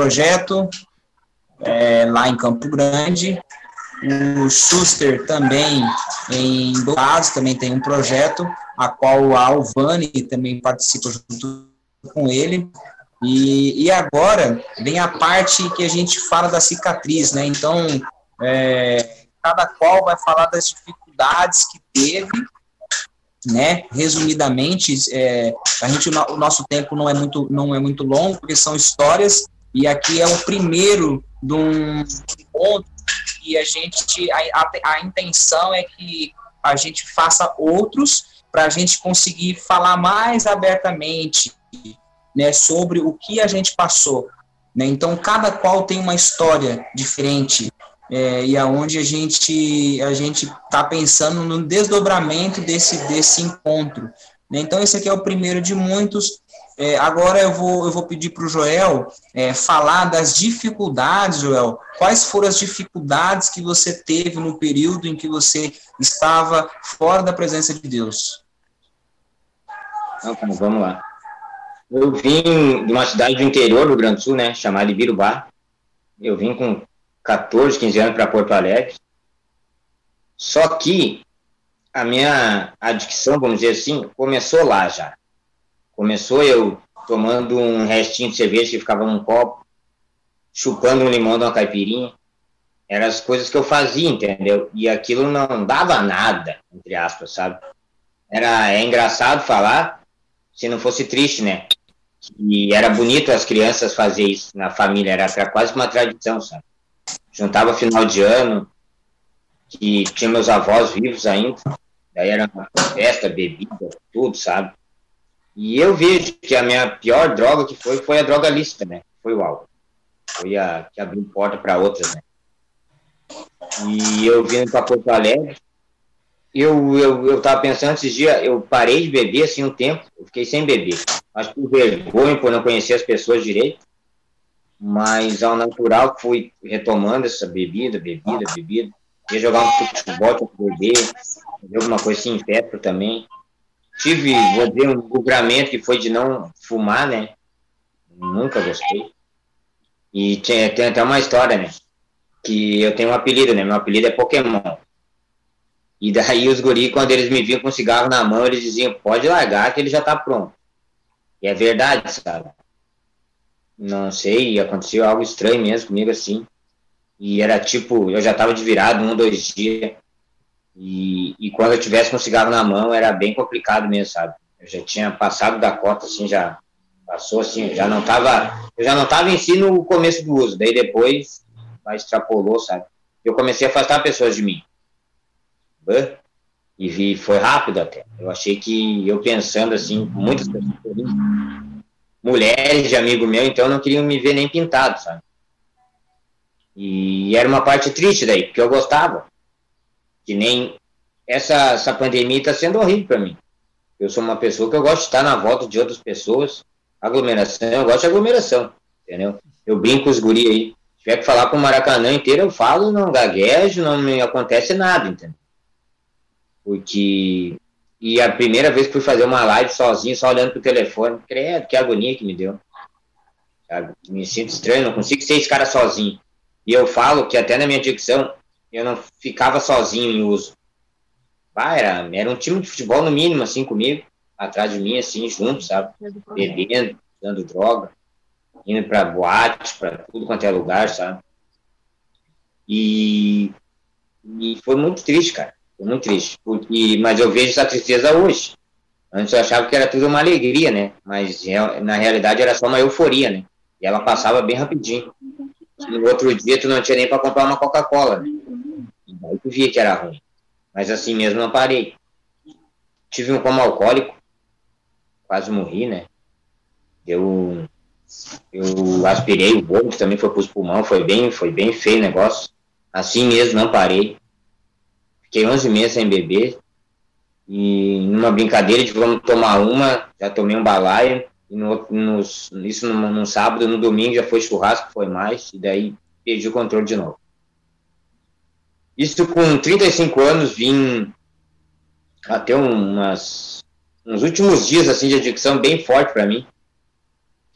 projeto é, lá em Campo Grande. O Schuster também em Dourados também tem um projeto, a qual a Alvani também participa junto com ele. E, e agora vem a parte que a gente fala da cicatriz, né? Então, é, cada qual vai falar das dificuldades que teve, né? Resumidamente, é, a gente o nosso tempo não é muito não é muito longo porque são histórias e aqui é o primeiro de um encontro e a gente a, a, a intenção é que a gente faça outros para a gente conseguir falar mais abertamente né, sobre o que a gente passou. Né? Então, cada qual tem uma história diferente é, e aonde a gente a gente está pensando no desdobramento desse desse encontro. Né? Então, esse aqui é o primeiro de muitos. É, agora eu vou, eu vou pedir para o Joel é, falar das dificuldades, Joel. Quais foram as dificuldades que você teve no período em que você estava fora da presença de Deus? Então, vamos lá. Eu vim de uma cidade do interior do Grande Sul, né, chamada Ibirubá. Eu vim com 14, 15 anos para Porto Alegre. Só que a minha adicção, vamos dizer assim, começou lá já. Começou eu tomando um restinho de cerveja que ficava num copo, chupando um limão de uma caipirinha. Eram as coisas que eu fazia, entendeu? E aquilo não dava nada, entre aspas, sabe? Era, é engraçado falar, se não fosse triste, né? E era bonito as crianças fazer isso na família, era quase uma tradição, sabe? Juntava final de ano, que tinha meus avós vivos ainda, daí era uma festa, bebida, tudo, sabe? E eu vejo que a minha pior droga que foi, foi a droga lícita, né? Foi o álcool. Foi a que abriu porta para outras, né? E eu vindo para Porto Alegre, eu, eu, eu tava pensando esses dias, eu parei de beber assim um tempo, eu fiquei sem beber. Acho que vergonha, por não conhecer as pessoas direito, mas ao natural fui retomando essa bebida, bebida, bebida. Ia jogar um futebol beber, fazer alguma coisa assim em também. Tive, vou dizer, um livramento que foi de não fumar, né? Nunca gostei. E tem, tem até uma história, né? Que eu tenho um apelido, né? Meu apelido é Pokémon. E daí os guri, quando eles me viam com cigarro na mão, eles diziam, pode largar que ele já tá pronto. E é verdade, sabe? Não sei, aconteceu algo estranho mesmo comigo assim. E era tipo, eu já tava de virado um, dois dias. E, e quando eu tivesse com cigarro na mão, era bem complicado mesmo, sabe? Eu já tinha passado da cota, assim, já passou assim, já não tava, eu já não tava em si no começo do uso. Daí depois, mais extrapolou, sabe? Eu comecei a afastar pessoas de mim e vi, foi rápido até. Eu achei que, eu pensando assim, muitas pessoas, mulheres de amigo meu, então não queriam me ver nem pintado, sabe? E era uma parte triste daí, porque eu gostava. Que nem essa, essa pandemia está sendo horrível para mim. Eu sou uma pessoa que eu gosto de estar na volta de outras pessoas. Aglomeração, eu gosto de aglomeração, entendeu? Eu brinco com os guri aí. Se tiver que falar com o Maracanã inteiro, eu falo, não gaguejo, não me acontece nada, entendeu? Porque. E a primeira vez que fui fazer uma live sozinho, só olhando pro telefone, credo, que agonia que me deu. Me sinto estranho, não consigo ser esse cara sozinho. E eu falo que até na minha dicção, eu não ficava sozinho em uso. Ah, era, era um time de futebol no mínimo, assim, comigo, atrás de mim, assim, junto, sabe? Bebendo, dando droga, indo pra boate, pra tudo quanto é lugar, sabe? E, e foi muito triste, cara. Foi muito triste. Porque, mas eu vejo essa tristeza hoje. Antes eu achava que era tudo uma alegria, né? Mas na realidade era só uma euforia, né? E ela passava bem rapidinho. No outro dia tu não tinha nem para comprar uma Coca-Cola, né? Tu via que era ruim. Mas assim mesmo não parei. Tive um coma alcoólico. Quase morri, né? Eu, eu aspirei o bolo, que também foi para os pulmões. Foi bem, foi bem feio o negócio. Assim mesmo não parei. Fiquei 11 meses sem beber. E numa brincadeira de vamos tomar uma, já tomei um balaio. E no, no, isso no, no, sábado, no domingo já foi churrasco, foi mais. E daí perdi o controle de novo. Isso com 35 anos, vim até umas, uns últimos dias assim de adicção bem forte para mim.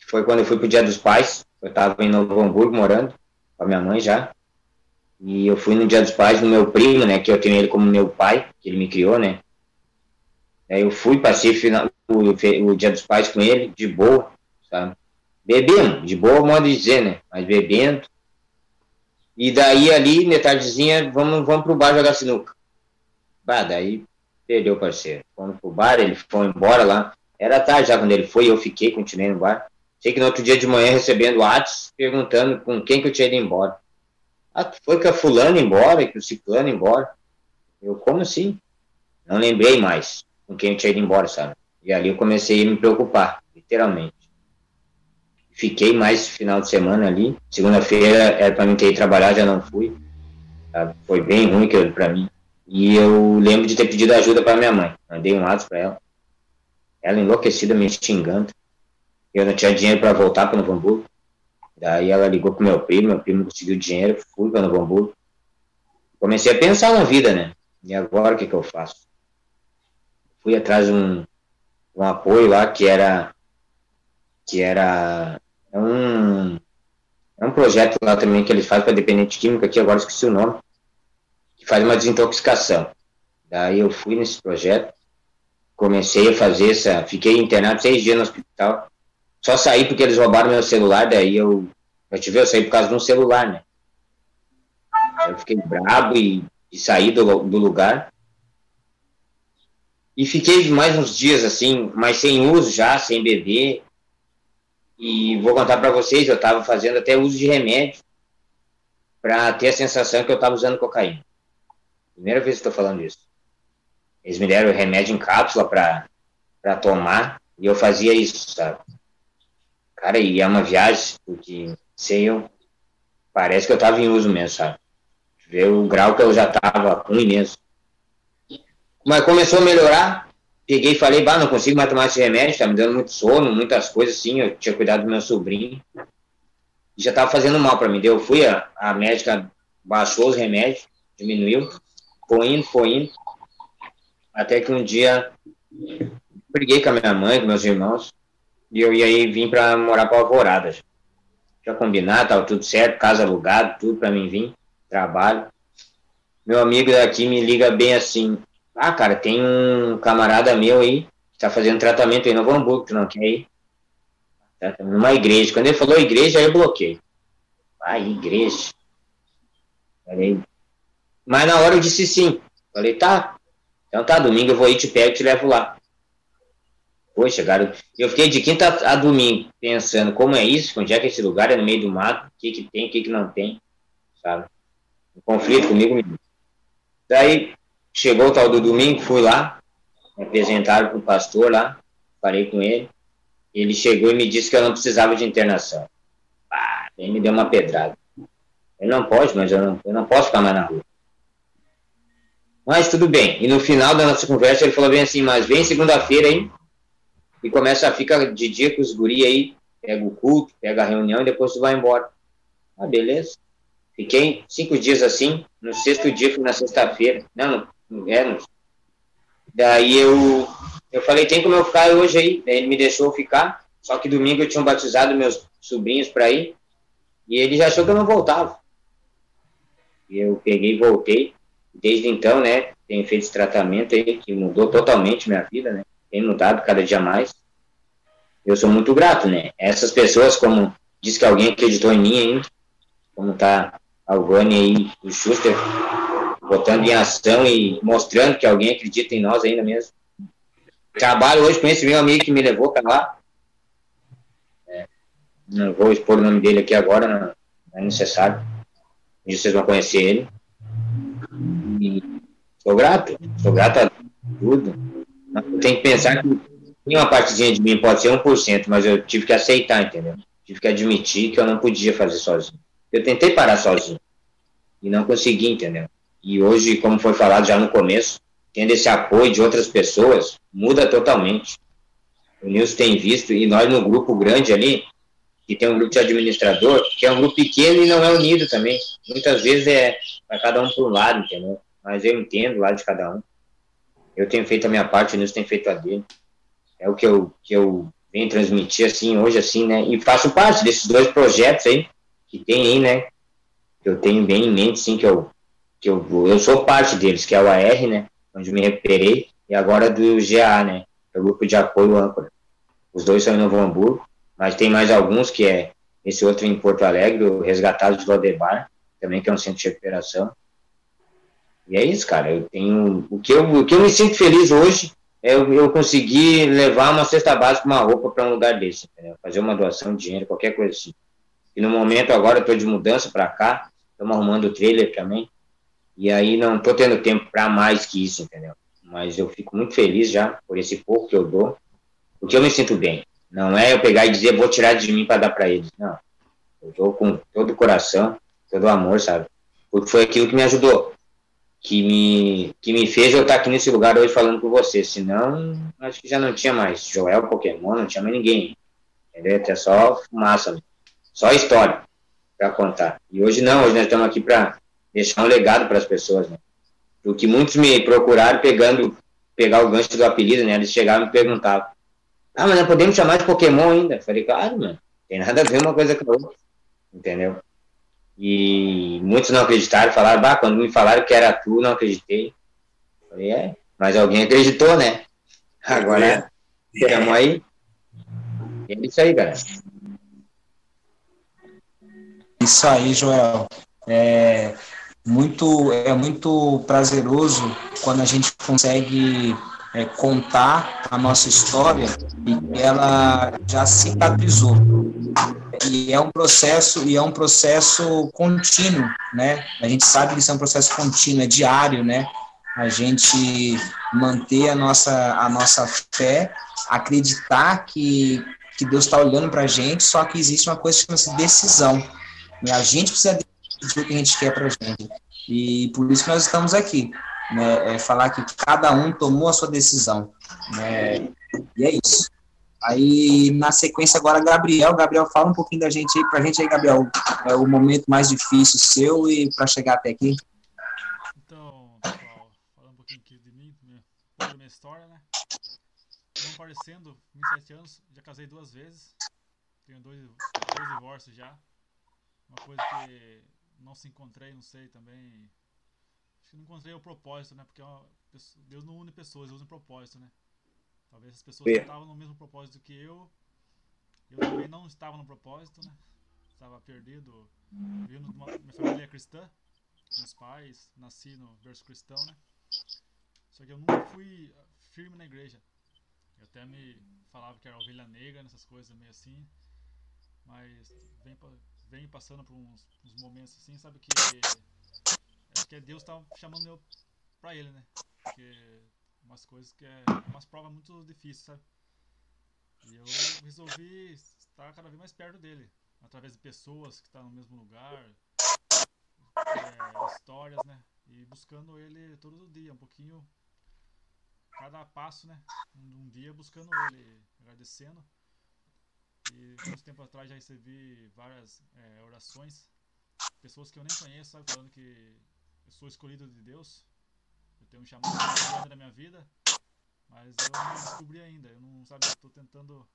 Foi quando eu fui pro Dia dos Pais. Eu estava em Novo Hamburgo morando com a minha mãe já. E eu fui no Dia dos Pais no meu primo, né? Que eu tenho ele como meu pai, que ele me criou, né? Aí eu fui, passei final, o, o Dia dos Pais com ele, de boa, sabe? Bebendo, de boa modo de dizer, né? Mas bebendo. E daí ali, metardezinha, vamos, vamos pro bar jogar sinuca. Bah, daí perdeu o parceiro. Fomos pro bar, ele foi embora lá. Era tarde já quando ele foi, eu fiquei, continuei no bar. Sei que no outro dia de manhã recebendo atos perguntando com quem que eu tinha ido embora. Ah, foi com a fulano embora, com o ciclano embora. Eu, como assim? Não lembrei mais com quem eu tinha ido embora, sabe? E ali eu comecei a me preocupar, literalmente. Fiquei mais final de semana ali. Segunda-feira era para mim ter ido trabalhar, já não fui. Sabe? Foi bem ruim para mim. E eu lembro de ter pedido ajuda para minha mãe. Mandei um WhatsApp para ela. Ela enlouquecida, me xingando. Eu não tinha dinheiro para voltar para Novo Hamburgo. Daí ela ligou pro meu primo, meu primo conseguiu dinheiro, fui para Novo Hamburgo. Comecei a pensar na vida, né? E agora o que, que eu faço? Fui atrás de um, um apoio lá que era que era é um é um projeto lá também que eles fazem para dependente químico aqui agora esqueci o nome que faz uma desintoxicação daí eu fui nesse projeto comecei a fazer essa fiquei internado seis dias no hospital só saí porque eles roubaram meu celular, daí eu. Eu te vi, eu saí por causa de um celular, né? Eu fiquei brabo e, e saí do, do lugar. E fiquei mais uns dias assim, mas sem uso já, sem beber. E vou contar para vocês, eu estava fazendo até uso de remédio para ter a sensação que eu estava usando cocaína. Primeira vez que estou falando isso. Eles me deram remédio em cápsula para tomar e eu fazia isso, sabe? Cara, e é uma viagem, porque sei eu, parece que eu tava em uso mesmo, sabe? Ver o grau que eu já tava ruim mesmo. Mas começou a melhorar, peguei e falei, bah, não consigo mais tomar esse remédio, tá me dando muito sono, muitas coisas assim, eu tinha cuidado do meu sobrinho. E já tava fazendo mal para mim. eu fui, a, a médica baixou os remédios, diminuiu, foi indo, foi indo. Até que um dia briguei com a minha mãe, com meus irmãos, e eu ia aí vir para morar para Alvorada. Já combinado, tava tudo certo, casa alugada, tudo para mim vir, trabalho. Meu amigo daqui me liga bem assim: "Ah, cara, tem um camarada meu aí que tá fazendo tratamento em Novo Hamburgo, tu não quer ir?" Tá, numa igreja. Quando ele falou igreja, aí eu bloqueei. Ah, igreja. Falei. Mas na hora eu disse sim. Falei, tá. Então tá, domingo eu vou ir, te pego e te levo lá. Poxa, cara, eu fiquei de quinta a domingo pensando como é isso, onde é que esse lugar é no meio do mato, o que, que tem, o que, que não tem, sabe? Um conflito comigo mesmo. Daí chegou o tal do domingo, fui lá, apresentaram para o pastor lá, falei com ele. Ele chegou e me disse que eu não precisava de internação. Ah, ele me deu uma pedrada. Ele não pode, mas eu não, eu não posso ficar mais na rua. Mas tudo bem. E no final da nossa conversa ele falou bem assim, mas vem segunda-feira aí, e começa a ficar de dia com os guri aí, pega o culto, pega a reunião e depois tu vai embora. Ah, beleza. Fiquei cinco dias assim, no sexto dia fui na sexta-feira. Não, no, no, daí eu, eu falei, tem como eu ficar hoje aí? Daí ele me deixou ficar, só que domingo eu tinha batizado meus sobrinhos para ir, e ele já achou que eu não voltava. E eu peguei e voltei. Desde então, né, tenho feito esse tratamento aí, que mudou totalmente minha vida, né? tem mudado cada dia mais. Eu sou muito grato, né? Essas pessoas, como diz que alguém acreditou em mim ainda, como tá a Vânia aí, o Schuster, botando em ação e mostrando que alguém acredita em nós ainda mesmo. Trabalho hoje com esse meu amigo que me levou para lá. É, não vou expor o nome dele aqui agora, não, não é necessário. E vocês vão conhecer ele. E sou grato, sou grato a tudo tem que pensar que uma partezinha de mim pode ser 1%, mas eu tive que aceitar, entendeu? Tive que admitir que eu não podia fazer sozinho. Eu tentei parar sozinho e não consegui, entendeu? E hoje, como foi falado já no começo, tendo esse apoio de outras pessoas, muda totalmente. O Nilson tem visto, e nós no grupo grande ali, que tem um grupo de administrador, que é um grupo pequeno e não é unido também. Muitas vezes é para cada um por um lado, entendeu? Mas eu entendo o lado de cada um. Eu tenho feito a minha parte, o Nilson tem feito a dele. É o que eu, que eu venho transmitir assim hoje assim, né? E faço parte desses dois projetos aí que tem aí, né? Que eu tenho bem em mente, sim, que eu que eu eu sou parte deles, que é o AR, né? Onde me recuperei e agora do GA, né? É o grupo de apoio âncora. Os dois são em Novo Hamburgo, mas tem mais alguns que é esse outro em Porto Alegre, o Resgatado de Lodebar, também que é um centro de recuperação. E é isso, cara. Eu tenho o que eu, o que eu me sinto feliz hoje é eu, eu conseguir levar uma cesta básica, uma roupa para um lugar desse, entendeu? fazer uma doação de dinheiro, qualquer coisa assim. E no momento agora eu estou de mudança para cá, estamos arrumando o trailer também. E aí não estou tendo tempo para mais que isso, entendeu? Mas eu fico muito feliz já por esse pouco que eu dou, porque eu me sinto bem. Não é eu pegar e dizer vou tirar de mim para dar para eles. Não. Eu dou com todo o coração, todo o amor, sabe? Porque foi aquilo que me ajudou que me, que me fez eu estar aqui nesse lugar hoje falando com você. Senão, acho que já não tinha mais Joel Pokémon, não tinha mais ninguém. Entendeu? Até só fumaça, só história para contar. E hoje não, hoje nós estamos aqui para deixar um legado para as pessoas, né? Porque muitos me procuraram pegando, pegar o gancho do apelido, né? Eles chegavam e me perguntavam: Ah, mas nós podemos chamar de Pokémon ainda? Eu falei, claro, mano, tem nada a ver uma coisa com a outra. Entendeu? E muitos não acreditaram, falaram, bah, quando me falaram que era tu, não acreditei. Falei, é, mas alguém acreditou, né? Agora, estamos é. aí. É isso aí, galera. Isso aí, Joel. É muito, é muito prazeroso quando a gente consegue é, contar a nossa história e ela já cicatrizou e é um processo e é um processo contínuo, né? A gente sabe que isso é um processo contínuo, é diário, né? A gente manter a nossa a nossa fé, acreditar que que Deus está olhando para a gente, só que existe uma coisa que chama-se decisão. Né? A gente precisa decidir o que a gente quer para a gente. E por isso que nós estamos aqui. Né? É falar que cada um tomou a sua decisão. Né? E é isso. Aí, na sequência, agora, Gabriel. Gabriel, fala um pouquinho da gente aí, pra gente aí, Gabriel, é o momento mais difícil seu e para chegar até aqui. Então, pessoal, falando um pouquinho aqui de mim, minha, minha história, né? Não parecendo, 27 anos, já casei duas vezes, tenho dois, dois divórcios já. Uma coisa que não se encontrei, não sei também. Acho que não encontrei o propósito, né? Porque é Deus não une pessoas, Deus une propósito, né? Talvez as pessoas é. estavam no mesmo propósito que eu. Eu também não estava no propósito, né? Estava perdido. Vindo uma, minha família é cristã. Meus pais, nasci no berço cristão, né? Só que eu nunca fui firme na igreja. Eu até me falava que era ovelha negra, nessas coisas meio assim. Mas vem, vem passando por uns, uns momentos assim, sabe que acho que Deus estava chamando eu para ele, né? Porque umas coisas que é umas provas muito difíceis, sabe? E eu resolvi estar cada vez mais perto dele, através de pessoas que estão no mesmo lugar, é, histórias, né? E buscando ele todo dia, um pouquinho, cada passo, né? Um, um dia buscando ele, agradecendo. E muito tempo atrás já recebi várias é, orações, pessoas que eu nem conheço, sabe? Falando que eu sou escolhido de Deus eu tenho um chamado na minha vida, mas eu não descobri ainda. Eu não sabe, estou tentando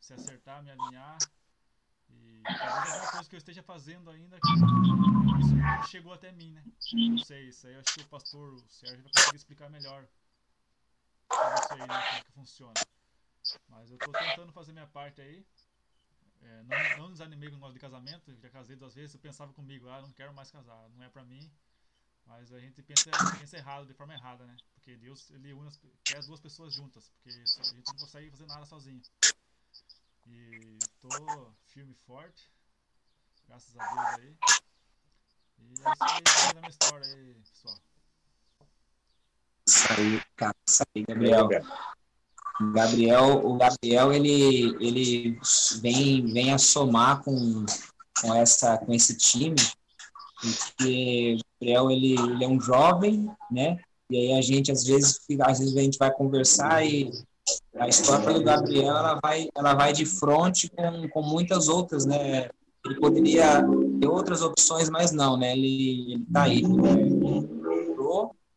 se acertar, me alinhar. E talvez alguma coisa que eu esteja fazendo ainda isso não chegou até mim, né? Não sei, isso aí eu acho que o pastor o Sérgio vai conseguir explicar melhor pra você aí, né, como é que funciona. Mas eu estou tentando fazer minha parte aí. É, não, não desanimei com o negócio de casamento, já casei duas vezes, eu pensava comigo, ah, não quero mais casar, não é pra mim. Mas a gente pensa, pensa errado, de forma errada, né? Porque Deus, ele une as, quer as duas pessoas juntas, porque a gente não consegue fazer nada sozinho. E tô firme e forte, graças a Deus aí. E é isso aí, da minha história aí, pessoal. Isso aí, cara, isso aí, Gabriel. Gabriel, o Gabriel, ele, ele vem, vem a somar com, com, essa, com esse time, porque Gabriel ele, ele é um jovem, né? E aí a gente às vezes, às vezes a gente vai conversar e a história do Gabriel ela vai, ela vai de frente com, com muitas outras, né? Ele poderia ter outras opções, mas não, né? Ele, ele tá aí, né?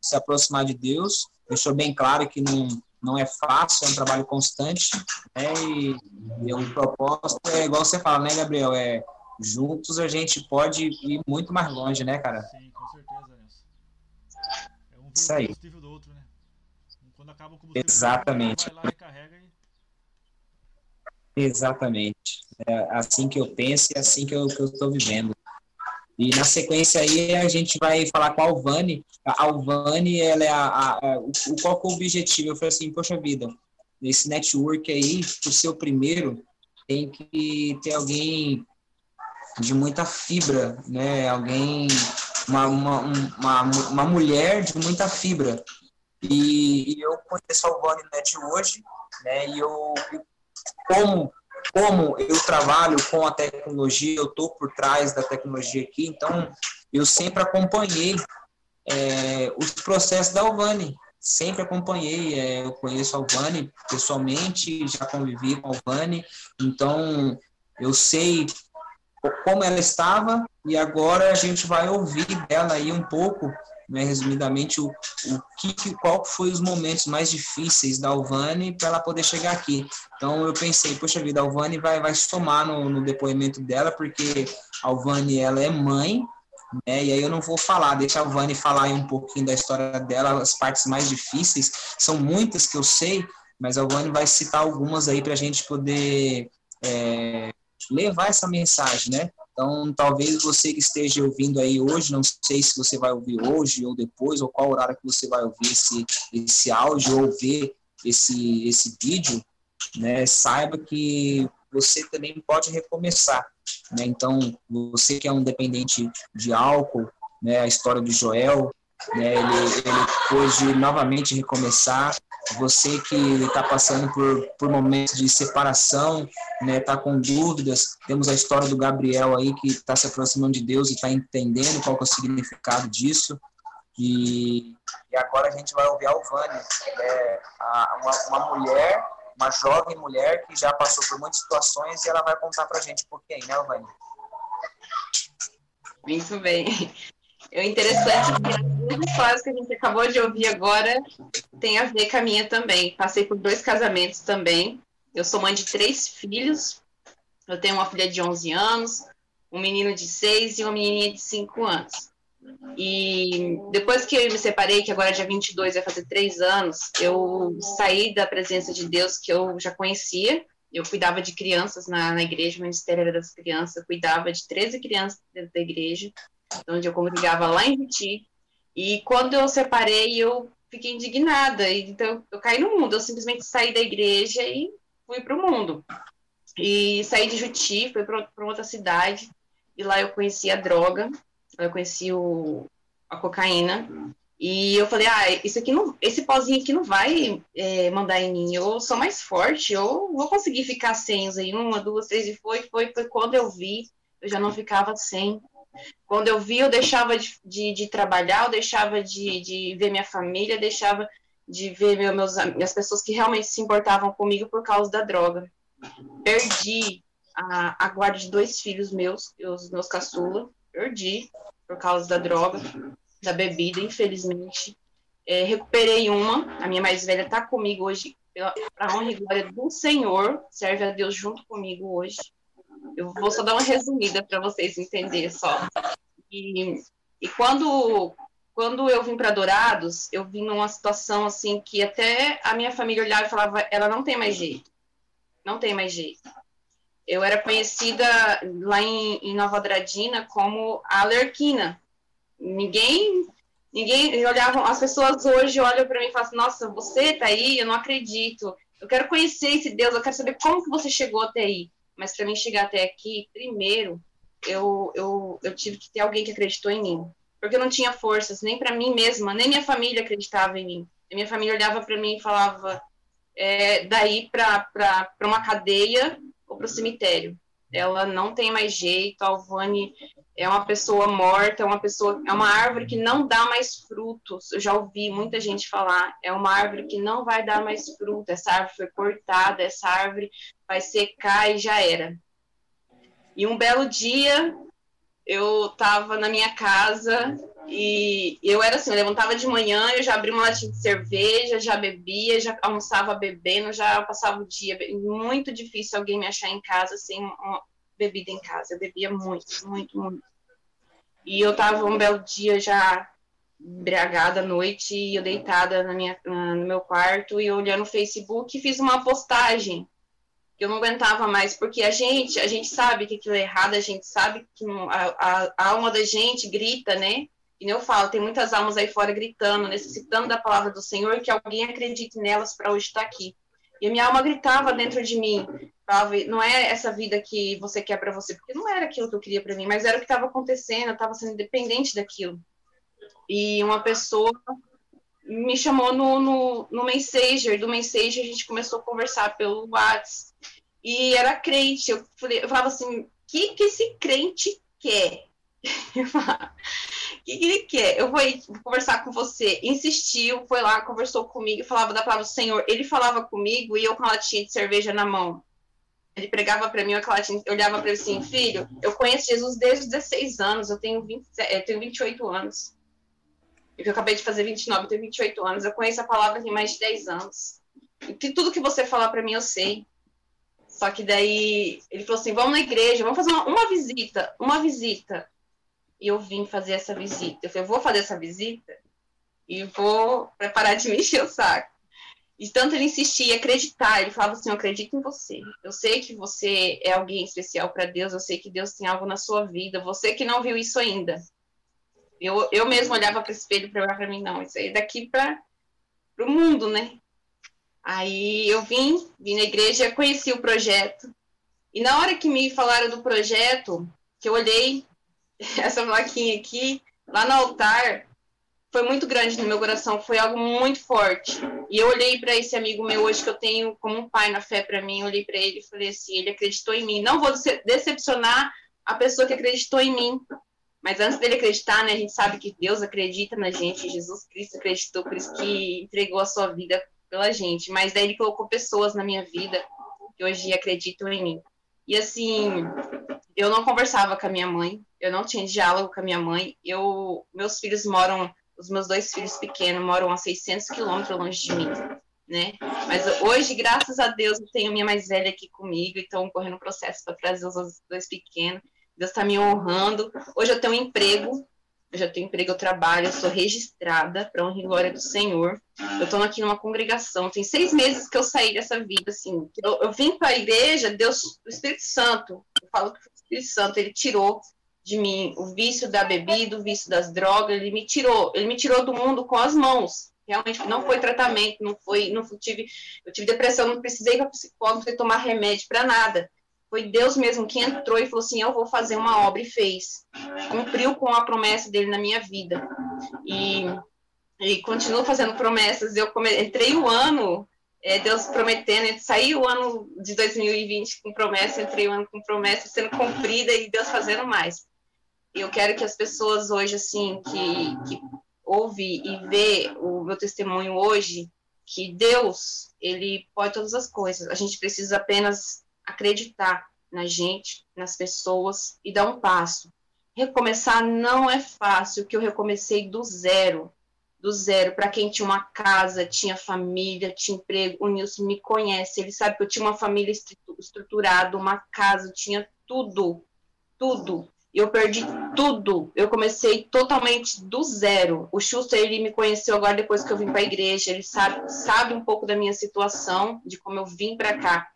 se aproximar de Deus, deixou bem claro que não, não é fácil, é um trabalho constante, né? E, e o propósito é igual você fala, né, Gabriel? É juntos a gente pode ir muito mais longe, né, cara? Sim, com certeza, Nelson. É um Isso aí. combustível do outro, né? Quando acaba o combustível, Exatamente. vai lá e carrega e Exatamente. É assim que eu penso e é assim que eu estou vivendo. E na sequência aí a gente vai falar com a Alvane. A Alvane, ela é a, a, a o, qual que é o objetivo? Eu falei assim, poxa vida, esse network aí, o primeiro, tem que ter alguém de muita fibra, né? Alguém, uma, uma, uma, uma mulher de muita fibra. E, e eu conheço a Alvane né, de hoje, né? E eu, como como eu trabalho com a tecnologia, eu estou por trás da tecnologia aqui, então eu sempre acompanhei é, os processos da Alvani, sempre acompanhei, é, eu conheço a Alvani pessoalmente, já convivi com a Alvani, então eu sei como ela estava e agora a gente vai ouvir dela aí um pouco né, resumidamente, o, o que, qual foi os momentos mais difíceis da Alvani para ela poder chegar aqui. Então eu pensei, poxa vida, a Alvani vai, vai somar no, no depoimento dela, porque a Alvani ela é mãe, né, e aí eu não vou falar, deixa a Alvani falar um pouquinho da história dela, as partes mais difíceis, são muitas que eu sei, mas a Alvani vai citar algumas aí para a gente poder é, levar essa mensagem, né? Então, talvez você que esteja ouvindo aí hoje, não sei se você vai ouvir hoje ou depois, ou qual horário que você vai ouvir esse, esse áudio ou ver esse, esse vídeo, né, saiba que você também pode recomeçar. Né? Então, você que é um dependente de álcool, né, a história do Joel, né, ele, ele pôde novamente recomeçar, você que está passando por, por momentos de separação, né, está com dúvidas, temos a história do Gabriel aí que está se aproximando de Deus e está entendendo qual é o significado disso. E, e agora a gente vai ouvir a Alvânia, né, uma, uma mulher, uma jovem mulher que já passou por muitas situações e ela vai contar para a gente um pouquinho, né, Alvânia? Muito bem. É interessante que as duas histórias que a gente acabou de ouvir agora tem a ver com a minha também. Passei por dois casamentos também. Eu sou mãe de três filhos. Eu tenho uma filha de 11 anos, um menino de 6 e uma menininha de 5 anos. E depois que eu me separei, que agora é dia 22, vai fazer três anos, eu saí da presença de Deus que eu já conhecia. Eu cuidava de crianças na, na igreja, o Ministério das Crianças, eu cuidava de 13 crianças dentro da igreja onde eu congregava lá em Viti. E quando eu separei, eu fiquei indignada. Então, eu caí no mundo. Eu simplesmente saí da igreja e fui para o mundo. E saí de Juti, fui para outra cidade. E lá eu conheci a droga, eu conheci o, a cocaína. E eu falei, ah, isso aqui não, esse pozinho aqui não vai é, mandar em mim. Eu sou mais forte, eu vou conseguir ficar sem aí. Uma, duas, três, e foi, foi, foi quando eu vi, eu já não ficava sem. Quando eu vi, eu deixava de, de, de trabalhar, eu deixava de, de ver minha família, deixava de ver meu, meus, as pessoas que realmente se importavam comigo por causa da droga. Perdi a, a guarda de dois filhos meus, os meus caçula, perdi por causa da droga, da bebida, infelizmente. É, recuperei uma, a minha mais velha está comigo hoje, para honra e glória do Senhor, serve a Deus junto comigo hoje. Eu vou só dar uma resumida para vocês entenderem só. E, e quando, quando eu vim para Dourados, eu vim numa situação assim que até a minha família olhava e falava: ela não tem mais jeito. Não tem mais jeito. Eu era conhecida lá em, em Nova Dradina como a Alerquina. Ninguém ninguém olhava, as pessoas hoje olham para mim e falam assim, nossa, você tá aí, eu não acredito. Eu quero conhecer esse Deus, eu quero saber como que você chegou até aí. Mas para mim chegar até aqui, primeiro, eu, eu, eu tive que ter alguém que acreditou em mim. Porque eu não tinha forças, nem para mim mesma, nem minha família acreditava em mim. Minha família olhava para mim e falava: é, daí para uma cadeia ou para o cemitério ela não tem mais jeito, a Alvane é uma pessoa morta, é uma pessoa, é uma árvore que não dá mais frutos. Eu já ouvi muita gente falar, é uma árvore que não vai dar mais fruto, essa árvore foi cortada, essa árvore vai secar e já era. E um belo dia, eu tava na minha casa e eu era assim, eu levantava de manhã, eu já abria uma latinha de cerveja, já bebia, já almoçava bebendo, já passava o dia. Muito difícil alguém me achar em casa sem bebida em casa. Eu bebia muito, muito, muito. E eu tava um belo dia já embriagada à noite, e eu deitada na minha, no meu quarto e olhando o Facebook, fiz uma postagem que eu não aguentava mais, porque a gente, a gente sabe que aquilo é errado, a gente sabe que a, a, a alma da gente grita, né? E eu falo, tem muitas almas aí fora gritando, necessitando da palavra do Senhor, que alguém acredite nelas para hoje estar aqui. E a minha alma gritava dentro de mim, falava, não é essa vida que você quer para você, porque não era aquilo que eu queria para mim, mas era o que estava acontecendo, eu estava sendo dependente daquilo. E uma pessoa me chamou no, no, no Messenger, do Messenger a gente começou a conversar pelo WhatsApp, e era crente, eu, falei, eu falava assim, o que, que esse crente quer? O que, que ele quer? Eu vou, vou, conversar com você. Insistiu, foi lá, conversou comigo, falava da palavra do Senhor. Ele falava comigo e eu com a latinha de cerveja na mão. Ele pregava para mim, eu olhava para ele assim, filho, eu conheço Jesus desde os 16 anos, eu tenho, 20, eu tenho 28 anos. Eu acabei de fazer 29, eu tenho 28 anos, eu conheço a palavra tem mais de 10 anos. E tudo que você falar para mim, eu sei. Só que daí ele falou assim: vamos na igreja, vamos fazer uma, uma visita, uma visita e eu vim fazer essa visita. Eu falei, eu vou fazer essa visita e vou preparar de me encher o saco. E tanto ele insistia, acreditar, ele falava assim, eu acredito em você. Eu sei que você é alguém especial para Deus, eu sei que Deus tem algo na sua vida, você que não viu isso ainda. Eu, eu mesmo olhava para o espelho para olhar para mim, não, isso aí é daqui para o mundo, né? Aí eu vim, vim na igreja, conheci o projeto. E na hora que me falaram do projeto, que eu olhei, essa plaquinha aqui, lá no altar, foi muito grande no meu coração, foi algo muito forte. E eu olhei para esse amigo meu hoje que eu tenho como um pai na fé para mim, olhei para ele e falei assim, ele acreditou em mim. Não vou decepcionar a pessoa que acreditou em mim, mas antes dele acreditar, né, a gente sabe que Deus acredita na gente, Jesus Cristo acreditou, por isso que entregou a sua vida pela gente. Mas daí ele colocou pessoas na minha vida que hoje acreditam em mim. E assim, eu não conversava com a minha mãe, eu não tinha diálogo com a minha mãe. Eu, meus filhos moram, os meus dois filhos pequenos moram a 600 quilômetros longe de mim, né? Mas hoje, graças a Deus, eu tenho minha mais velha aqui comigo, então correndo o processo para trazer os dois pequenos. Deus está me honrando. Hoje eu tenho um emprego, eu já tenho emprego, eu trabalho, eu sou registrada para honra e glória do Senhor. Eu estou aqui numa congregação, tem seis meses que eu saí dessa vida, assim. Eu, eu vim para a igreja, Deus, o Espírito Santo, eu falo que o Espírito Santo, ele tirou de mim o vício da bebida, o vício das drogas, ele me tirou, ele me tirou do mundo com as mãos. Realmente não foi tratamento, não foi, não tive, eu tive depressão, não precisei para psicólogo, não precisei tomar remédio para nada. Foi Deus mesmo que entrou e falou assim: Eu vou fazer uma obra e fez. Cumpriu com a promessa dele na minha vida. E, e continuo fazendo promessas. Eu come... entrei o ano, é, Deus prometendo, saí o ano de 2020 com promessa, entrei o ano com promessa sendo cumprida e Deus fazendo mais. Eu quero que as pessoas hoje, assim, que, que ouve e vê o meu testemunho hoje, que Deus, ele pode todas as coisas. A gente precisa apenas acreditar na gente, nas pessoas e dar um passo. Recomeçar não é fácil, que eu recomecei do zero, do zero. Para quem tinha uma casa, tinha família, tinha emprego, o Nilson me conhece, ele sabe que eu tinha uma família estruturada, uma casa, tinha tudo, tudo. Eu perdi tudo. Eu comecei totalmente do zero. O Schuster, ele me conheceu agora depois que eu vim para a igreja. Ele sabe, sabe um pouco da minha situação, de como eu vim para cá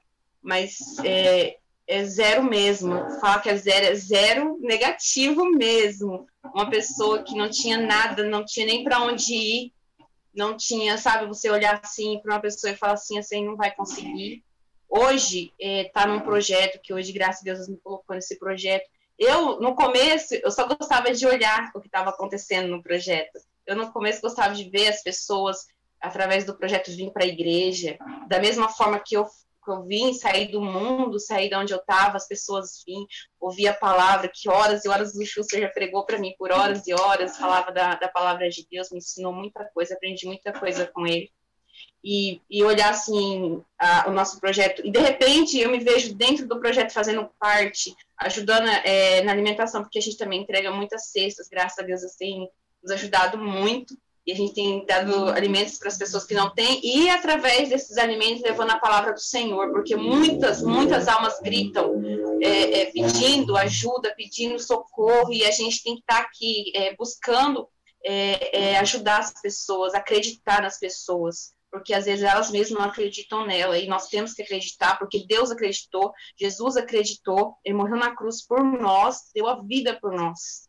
mas é, é zero mesmo. Fala que é zero, é zero negativo mesmo. Uma pessoa que não tinha nada, não tinha nem para onde ir, não tinha, sabe, você olhar assim para uma pessoa e falar assim, assim, não vai conseguir. Hoje está é, num projeto que hoje, graças a Deus, me colocou nesse projeto. Eu, no começo, eu só gostava de olhar o que estava acontecendo no projeto. Eu, no começo, gostava de ver as pessoas, através do projeto, vir para a igreja, da mesma forma que eu que eu vim, sair do mundo, sair de onde eu estava, as pessoas vim, ouvir a palavra, que horas e horas o Schuster já pregou para mim, por horas e horas, falava da, da palavra de Deus, me ensinou muita coisa, aprendi muita coisa com ele. E, e olhar assim a, o nosso projeto. E de repente eu me vejo dentro do projeto fazendo parte, ajudando é, na alimentação, porque a gente também entrega muitas cestas, graças a Deus, assim, nos ajudado muito. E a gente tem dado alimentos para as pessoas que não têm, e através desses alimentos levando a palavra do Senhor, porque muitas, muitas almas gritam é, é, pedindo ajuda, pedindo socorro, e a gente tem que estar aqui é, buscando é, é, ajudar as pessoas, acreditar nas pessoas porque às vezes elas mesmas não acreditam nela, e nós temos que acreditar, porque Deus acreditou, Jesus acreditou, ele morreu na cruz por nós, deu a vida por nós.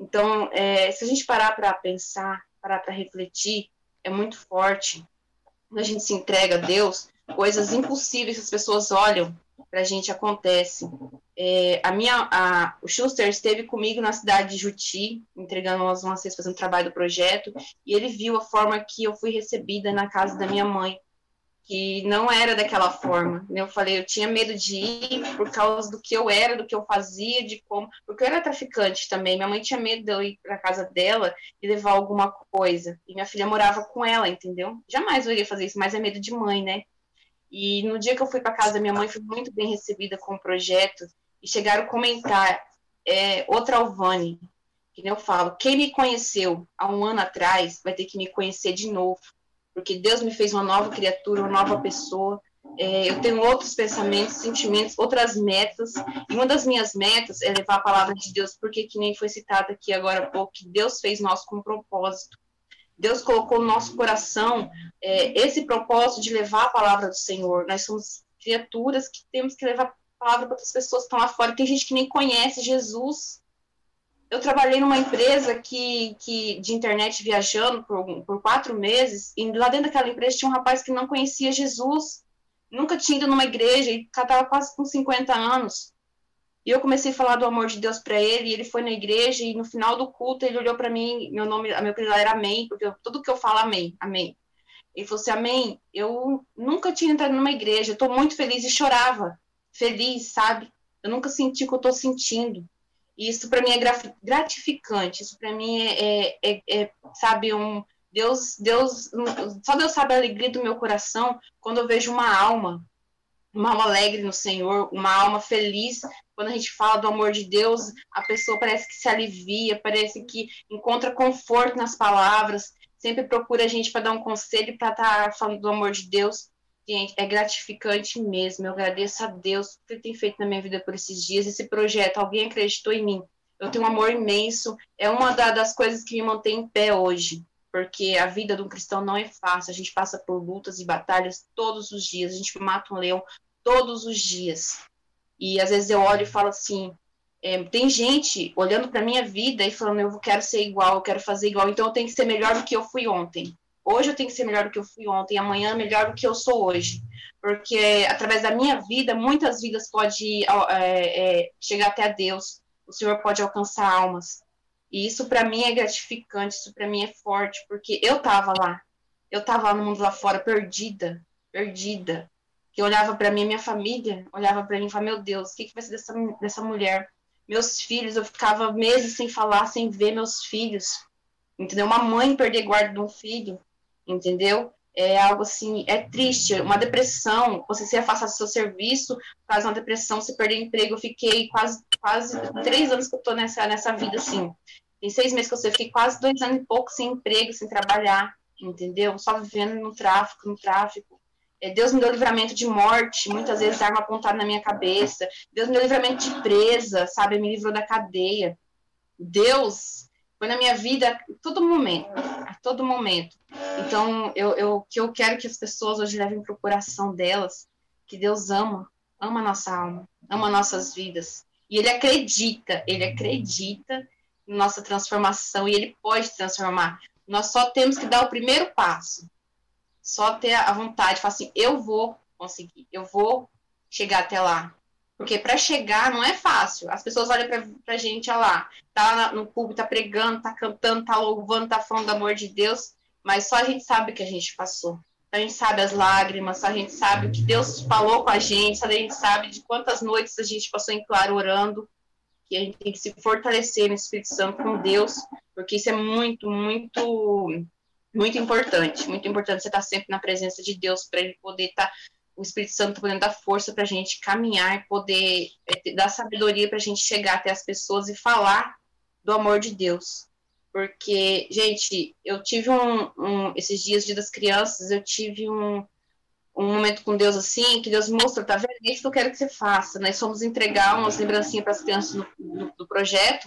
Então, é, se a gente parar para pensar, parar para refletir, é muito forte. Quando a gente se entrega a Deus, coisas impossíveis as pessoas olham para a gente acontecem. É, a minha, a, o Schuster esteve comigo na cidade de Juti, entregando umas vezes, fazendo trabalho do projeto, e ele viu a forma que eu fui recebida na casa da minha mãe, que não era daquela forma. Eu falei, eu tinha medo de ir por causa do que eu era, do que eu fazia, de como. Porque eu era traficante também. Minha mãe tinha medo de eu ir para casa dela e levar alguma coisa. E minha filha morava com ela, entendeu? Jamais eu iria fazer isso, mas é medo de mãe, né? E no dia que eu fui para casa da minha mãe, fui muito bem recebida com o projeto e chegaram a comentar é, outra Alvane, que eu falo, quem me conheceu há um ano atrás vai ter que me conhecer de novo, porque Deus me fez uma nova criatura, uma nova pessoa. É, eu tenho outros pensamentos, sentimentos, outras metas, e uma das minhas metas é levar a palavra de Deus, porque que nem foi citado aqui agora há pouco, que Deus fez nós com um propósito. Deus colocou no nosso coração é, esse propósito de levar a palavra do Senhor. Nós somos criaturas que temos que levar palavra para outras pessoas que estão lá fora. Tem gente que nem conhece Jesus. Eu trabalhei numa empresa que, que de internet viajando por, por quatro meses, e lá dentro daquela empresa tinha um rapaz que não conhecia Jesus, nunca tinha ido numa igreja, e estava quase com 50 anos. E eu comecei a falar do amor de Deus para ele, e ele foi na igreja, e no final do culto ele olhou para mim, meu nome, meu apelido era Amém, porque eu, tudo que eu falo, Amém, Amém. Ele falou assim, Amém, eu nunca tinha entrado numa igreja, estou muito feliz, e chorava feliz, sabe? Eu nunca senti o que eu estou sentindo. E isso para mim é gratificante. Isso para mim é, é, é, é, sabe, um Deus, Deus, só Deus sabe a alegria do meu coração quando eu vejo uma alma, uma alma alegre no Senhor, uma alma feliz. Quando a gente fala do amor de Deus, a pessoa parece que se alivia, parece que encontra conforto nas palavras, sempre procura a gente para dar um conselho, para estar tá falando do amor de Deus. Gente, é gratificante mesmo. Eu agradeço a Deus por tem feito na minha vida por esses dias. Esse projeto, alguém acreditou em mim. Eu tenho um amor imenso. É uma das coisas que me mantém em pé hoje. Porque a vida de um cristão não é fácil. A gente passa por lutas e batalhas todos os dias. A gente mata um leão todos os dias. E às vezes eu olho e falo assim: é, tem gente olhando para minha vida e falando, eu quero ser igual, eu quero fazer igual, então eu tenho que ser melhor do que eu fui ontem. Hoje eu tenho que ser melhor do que eu fui ontem, amanhã melhor do que eu sou hoje. Porque através da minha vida, muitas vidas podem é, é, chegar até a Deus. O Senhor pode alcançar almas. E isso para mim é gratificante, isso para mim é forte, porque eu tava lá. Eu tava no mundo lá fora, perdida, perdida. Que olhava para mim, minha família, olhava para mim e falava: Meu Deus, o que, que vai ser dessa, dessa mulher? Meus filhos, eu ficava meses sem falar, sem ver meus filhos. Entendeu? Uma mãe perder guarda de um filho entendeu? É algo assim, é triste, uma depressão, você se afastar do seu serviço, faz uma depressão, você perder emprego, eu fiquei quase, quase três anos que eu tô nessa, nessa vida, assim, tem seis meses que eu fiquei quase dois anos e pouco sem emprego, sem trabalhar, entendeu? Só vivendo no tráfico, no tráfico. É, Deus me deu livramento de morte, muitas vezes arma apontada na minha cabeça. Deus me deu livramento de presa, sabe? Me livrou da cadeia. Deus foi na minha vida a todo momento, a todo momento. Então, eu, eu, que eu quero que as pessoas hoje levem para o coração delas que Deus ama, ama a nossa alma, ama nossas vidas. E Ele acredita, Ele acredita na nossa transformação e Ele pode transformar. Nós só temos que dar o primeiro passo, só ter a vontade, falar assim, eu vou conseguir, eu vou chegar até lá. Porque para chegar não é fácil. As pessoas olham para a gente, olha lá, tá no público, tá pregando, tá cantando, tá louvando, tá falando do amor de Deus, mas só a gente sabe o que a gente passou. A gente sabe as lágrimas, a gente sabe o que Deus falou com a gente, a gente sabe de quantas noites a gente passou em claro orando, que a gente tem que se fortalecer no Espírito Santo com Deus, porque isso é muito, muito muito importante, muito importante você estar sempre na presença de Deus para ele poder estar, o Espírito Santo podendo dar força para a gente caminhar, poder é, dar sabedoria para a gente chegar até as pessoas e falar do amor de Deus. Porque, gente, eu tive um, um esses dias, dia das crianças, eu tive um, um momento com Deus assim, que Deus mostra, tá vendo? É isso que eu quero que você faça. Nós fomos entregar umas lembrancinhas para as crianças no, no, do projeto,